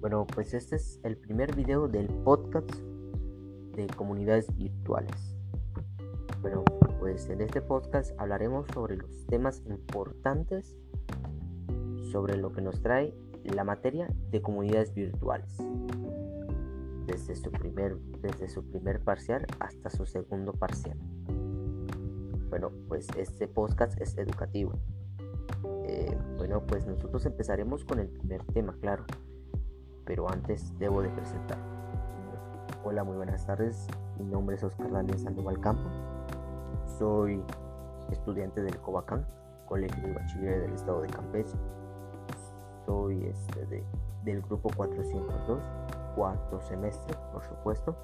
Bueno, pues este es el primer video del podcast de comunidades virtuales. Bueno, pues en este podcast hablaremos sobre los temas importantes sobre lo que nos trae la materia de comunidades virtuales. Desde su primer, desde su primer parcial hasta su segundo parcial. Bueno, pues este podcast es educativo eh, bueno, pues nosotros empezaremos con el primer tema, claro. Pero antes debo de presentar. Hola, muy buenas tardes. Mi nombre es Oscar Daniel Sandoval Campo. Soy estudiante del Cobacán, Colegio de Bachiller del Estado de Campeche. Soy este del grupo 402, cuarto semestre, por supuesto.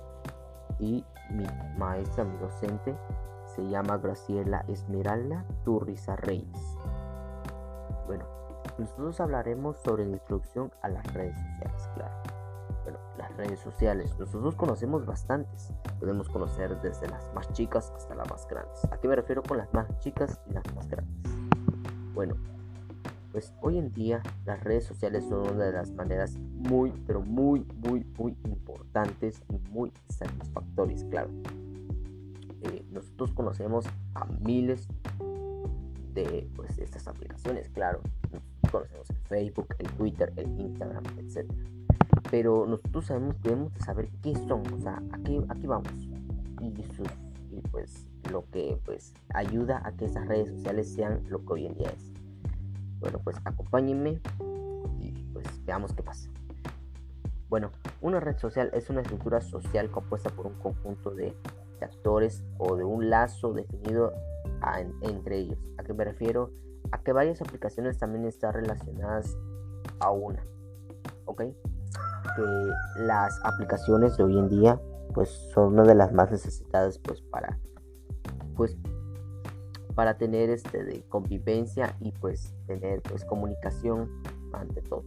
Y mi maestra, mi docente, se llama Graciela Esmeralda Turriza Reyes. Bueno, nosotros hablaremos sobre la introducción a las redes sociales, claro. Bueno, las redes sociales, nosotros conocemos bastantes. Podemos conocer desde las más chicas hasta las más grandes. ¿A qué me refiero con las más chicas y las más grandes? Bueno, pues hoy en día las redes sociales son una de las maneras muy, pero muy, muy, muy importantes y muy satisfactorias, claro. Eh, nosotros conocemos a miles de pues, estas aplicaciones, claro. Conocemos el Facebook, el Twitter, el Instagram, etc. Pero nosotros sabemos, debemos saber qué son, o sea, aquí, aquí vamos. Y, y pues lo que pues ayuda a que esas redes sociales sean lo que hoy en día es. Bueno, pues acompáñenme y pues veamos qué pasa. Bueno, una red social es una estructura social compuesta por un conjunto de, de actores o de un lazo definido entre ellos. ¿A qué me refiero? A que varias aplicaciones también están relacionadas a una. ¿Ok? Que las aplicaciones de hoy en día pues son una de las más necesitadas pues para pues para tener este de convivencia y pues tener pues comunicación ante todo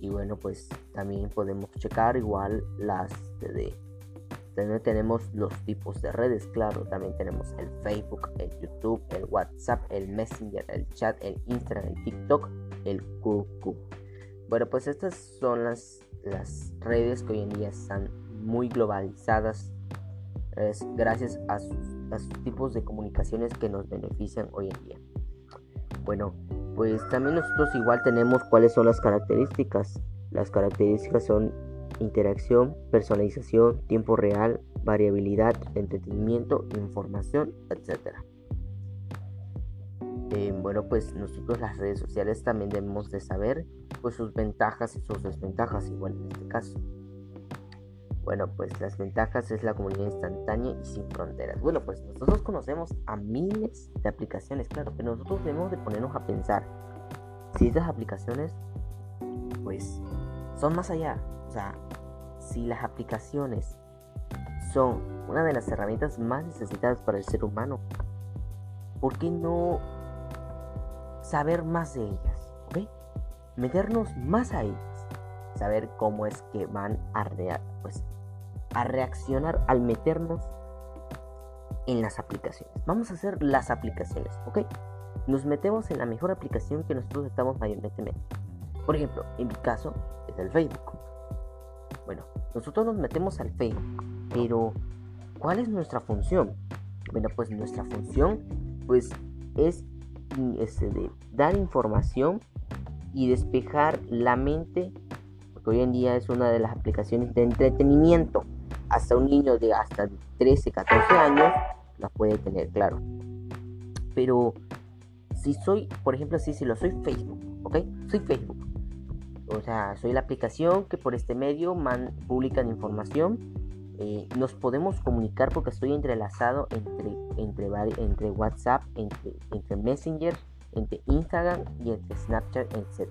y bueno pues también podemos checar igual las de también tenemos los tipos de redes, claro. También tenemos el Facebook, el YouTube, el WhatsApp, el Messenger, el chat, el Instagram, el TikTok, el QQ. Bueno, pues estas son las, las redes que hoy en día están muy globalizadas. Es gracias a sus, a sus tipos de comunicaciones que nos benefician hoy en día. Bueno, pues también nosotros igual tenemos cuáles son las características. Las características son interacción, personalización, tiempo real, variabilidad, entretenimiento, información, etc. Eh, bueno, pues nosotros las redes sociales también debemos de saber pues sus ventajas y sus desventajas, igual en este caso. Bueno, pues las ventajas es la comunidad instantánea y sin fronteras. Bueno, pues nosotros conocemos a miles de aplicaciones, claro, pero nosotros debemos de ponernos a pensar si estas aplicaciones pues son más allá, sea, si las aplicaciones son una de las herramientas más necesitadas para el ser humano, ¿por qué no saber más de ellas? ¿Ok? Meternos más a ellas. Saber cómo es que van a, pues, a reaccionar al meternos en las aplicaciones. Vamos a hacer las aplicaciones, ¿ok? Nos metemos en la mejor aplicación que nosotros estamos mayormente. Por ejemplo, en mi caso es el Facebook. Bueno, nosotros nos metemos al Facebook, pero ¿cuál es nuestra función? Bueno, pues nuestra función pues es, este, de dar información y despejar la mente, porque hoy en día es una de las aplicaciones de entretenimiento. Hasta un niño de hasta 13, 14 años la puede tener, claro. Pero si soy, por ejemplo, si, si lo soy Facebook, ¿ok? Soy Facebook o sea, soy la aplicación que por este medio man, publican información. Eh, nos podemos comunicar porque estoy entrelazado entre, entre, entre WhatsApp, entre, entre Messenger, entre Instagram y entre Snapchat, etc.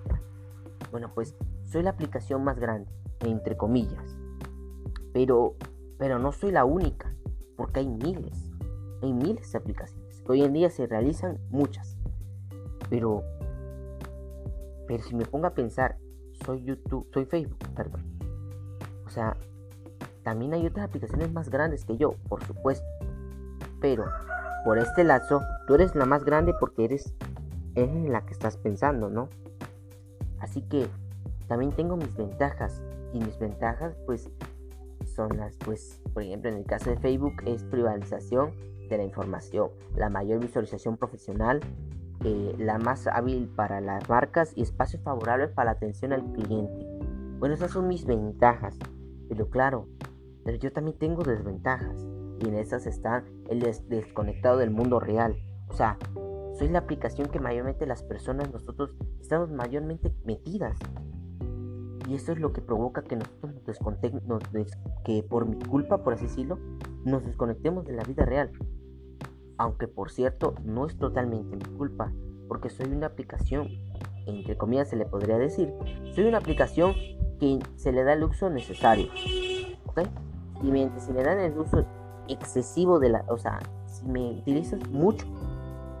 Bueno, pues soy la aplicación más grande, entre comillas. Pero, pero no soy la única, porque hay miles, hay miles de aplicaciones. hoy en día se realizan muchas. Pero, pero si me pongo a pensar, soy YouTube, soy Facebook, perdón. O sea, también hay otras aplicaciones más grandes que yo, por supuesto. Pero por este lazo, tú eres la más grande porque eres, en la que estás pensando, ¿no? Así que también tengo mis ventajas. Y mis ventajas, pues, son las, pues, por ejemplo, en el caso de Facebook es privatización de la información, la mayor visualización profesional, eh, la más hábil para las marcas y espacios favorables para la atención al cliente. Bueno, esas son mis ventajas, pero claro, pero yo también tengo desventajas y en esas está el desconectado del mundo real. O sea, soy la aplicación que mayormente las personas, nosotros estamos mayormente metidas. Y eso es lo que provoca que nosotros nos desconectemos, que por mi culpa, por así nos desconectemos de la vida real. Aunque por cierto, no es totalmente mi culpa, porque soy una aplicación, entre comillas se le podría decir, soy una aplicación que se le da el uso necesario. ¿Ok? Y mientras se le dan el uso excesivo de la, o sea, si me utilizas mucho,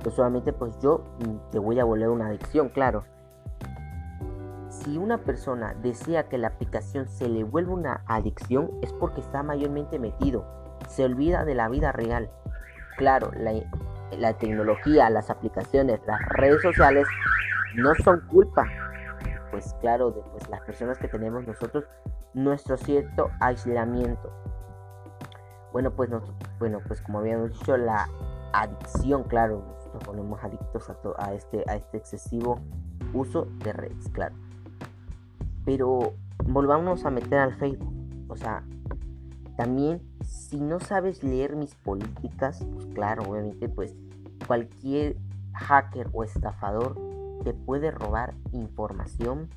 pues solamente pues yo te voy a volver una adicción, claro. Si una persona desea que la aplicación se le vuelva una adicción es porque está mayormente metido, se olvida de la vida real. Claro, la, tecnología, las aplicaciones, las redes sociales no son culpa, pues claro, de pues, las personas que tenemos nosotros nuestro cierto aislamiento. Bueno, pues bueno, pues como habíamos dicho, la adicción, claro, nos ponemos adictos a, a, este, a este excesivo uso de redes, claro. Pero volvamos a meter al Facebook. O sea, también si no sabes leer mis políticas, pues claro, obviamente, pues cualquier hacker o estafador te puede robar información,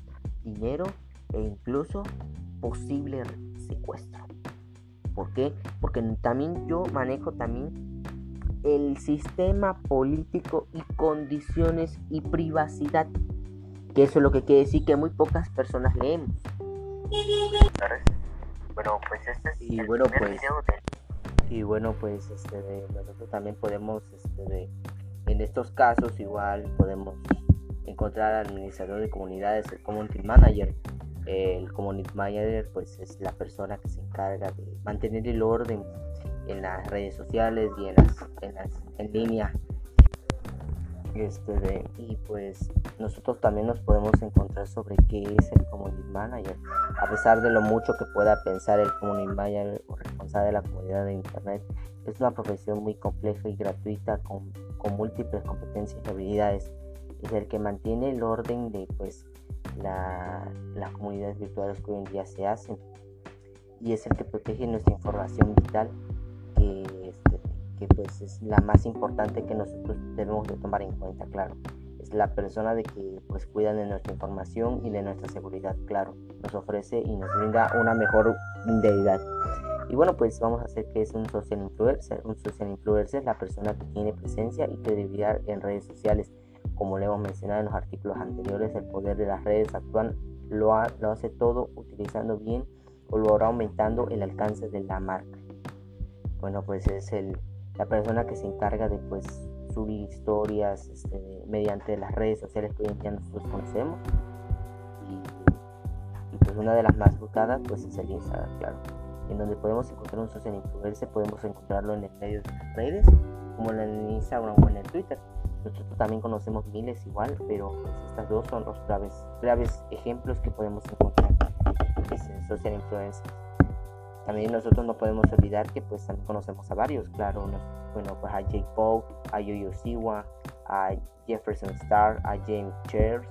dinero e incluso posible secuestro. ¿Por qué? Porque también yo manejo también el sistema político y condiciones y privacidad. Que eso es lo que quiere decir que muy pocas personas leemos. Bueno, pues este es y bueno, pues, Y bueno, pues este, nosotros también podemos, este, en estos casos igual podemos encontrar al administrador de comunidades, el community manager. El community manager pues es la persona que se encarga de mantener el orden en las redes sociales y en las en, las, en línea este y pues nosotros también nos podemos encontrar sobre qué es el community manager a pesar de lo mucho que pueda pensar el community manager o responsable de la comunidad de internet es una profesión muy compleja y gratuita con, con múltiples competencias y habilidades es el que mantiene el orden de pues la, las comunidades virtuales que hoy en día se hacen y es el que protege nuestra información vital este, que pues es la más importante que nosotros debemos de tomar en cuenta, claro. Es la persona de que pues cuida de nuestra información y de nuestra seguridad, claro. Nos ofrece y nos brinda una mejor deidad. Y bueno, pues vamos a hacer que es un social influencer. Un social influencer es la persona que tiene presencia y credibilidad en redes sociales. Como le hemos mencionado en los artículos anteriores, el poder de las redes actual lo, lo hace todo utilizando bien o lo hará aumentando el alcance de la marca bueno, pues es el, la persona que se encarga de pues subir historias este, mediante las redes sociales que hoy en día nosotros conocemos. Y, pues una de las más buscadas pues es el Instagram, claro. En donde podemos encontrar un social influencer, podemos encontrarlo en el medio de las redes, como en el Instagram o en el Twitter. Nosotros también conocemos miles igual, pero pues estas dos son los graves, graves ejemplos que podemos encontrar. Es el social influencer. También nosotros no podemos olvidar que pues también conocemos a varios, claro, bueno, pues a Jake Paul, a Yo-Yo Siwa, a Jefferson Star, a James Chairs,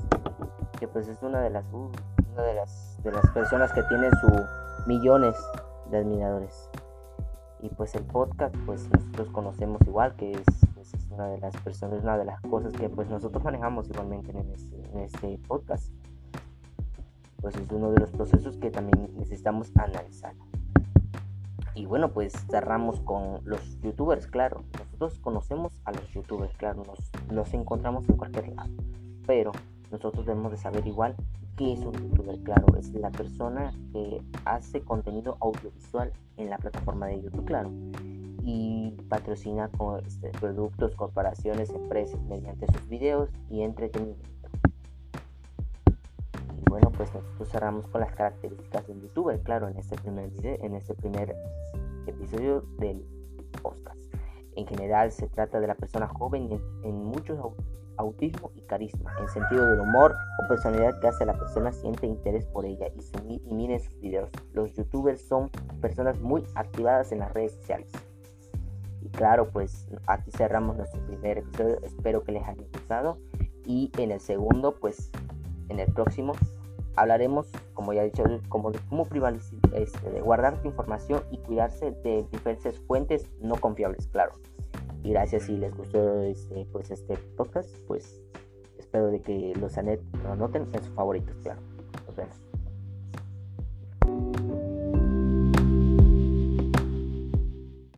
que pues es una de las, uh, de las, de las personas que tiene su millones de admiradores. Y pues el podcast, pues nosotros conocemos igual, que es, pues, es una de las personas, una de las cosas que pues nosotros manejamos igualmente en en este podcast. Pues es uno de los procesos que también necesitamos analizar. Y bueno, pues cerramos con los youtubers, claro. Nosotros conocemos a los youtubers, claro, nos, encontramos en cualquier lado. Pero nosotros debemos de saber igual qué es un youtuber, claro. Es la persona que hace contenido audiovisual en la plataforma de YouTube, claro. Y patrocina con, este, productos, corporaciones, empresas mediante sus videos y entretenimiento. Bueno, pues nosotros cerramos con las características del youtuber, claro, en este primer video, en este primer episodio del podcast. En general se trata de la persona joven en, en muchos autismo y carisma, en sentido del humor o personalidad que hace la persona siente interés por ella y miren sus videos. Los youtubers son personas muy activadas en las redes sociales. Y claro, pues aquí cerramos nuestro primer episodio. Espero que les haya gustado. Y en el segundo, pues en el próximo hablaremos, como ya he dicho, como de cómo este, de guardar tu información y cuidarse de diferentes fuentes no confiables, claro. Y gracias si les gustó este, pues este podcast, pues espero de que los anoten en sus favoritos, claro. Nos vemos.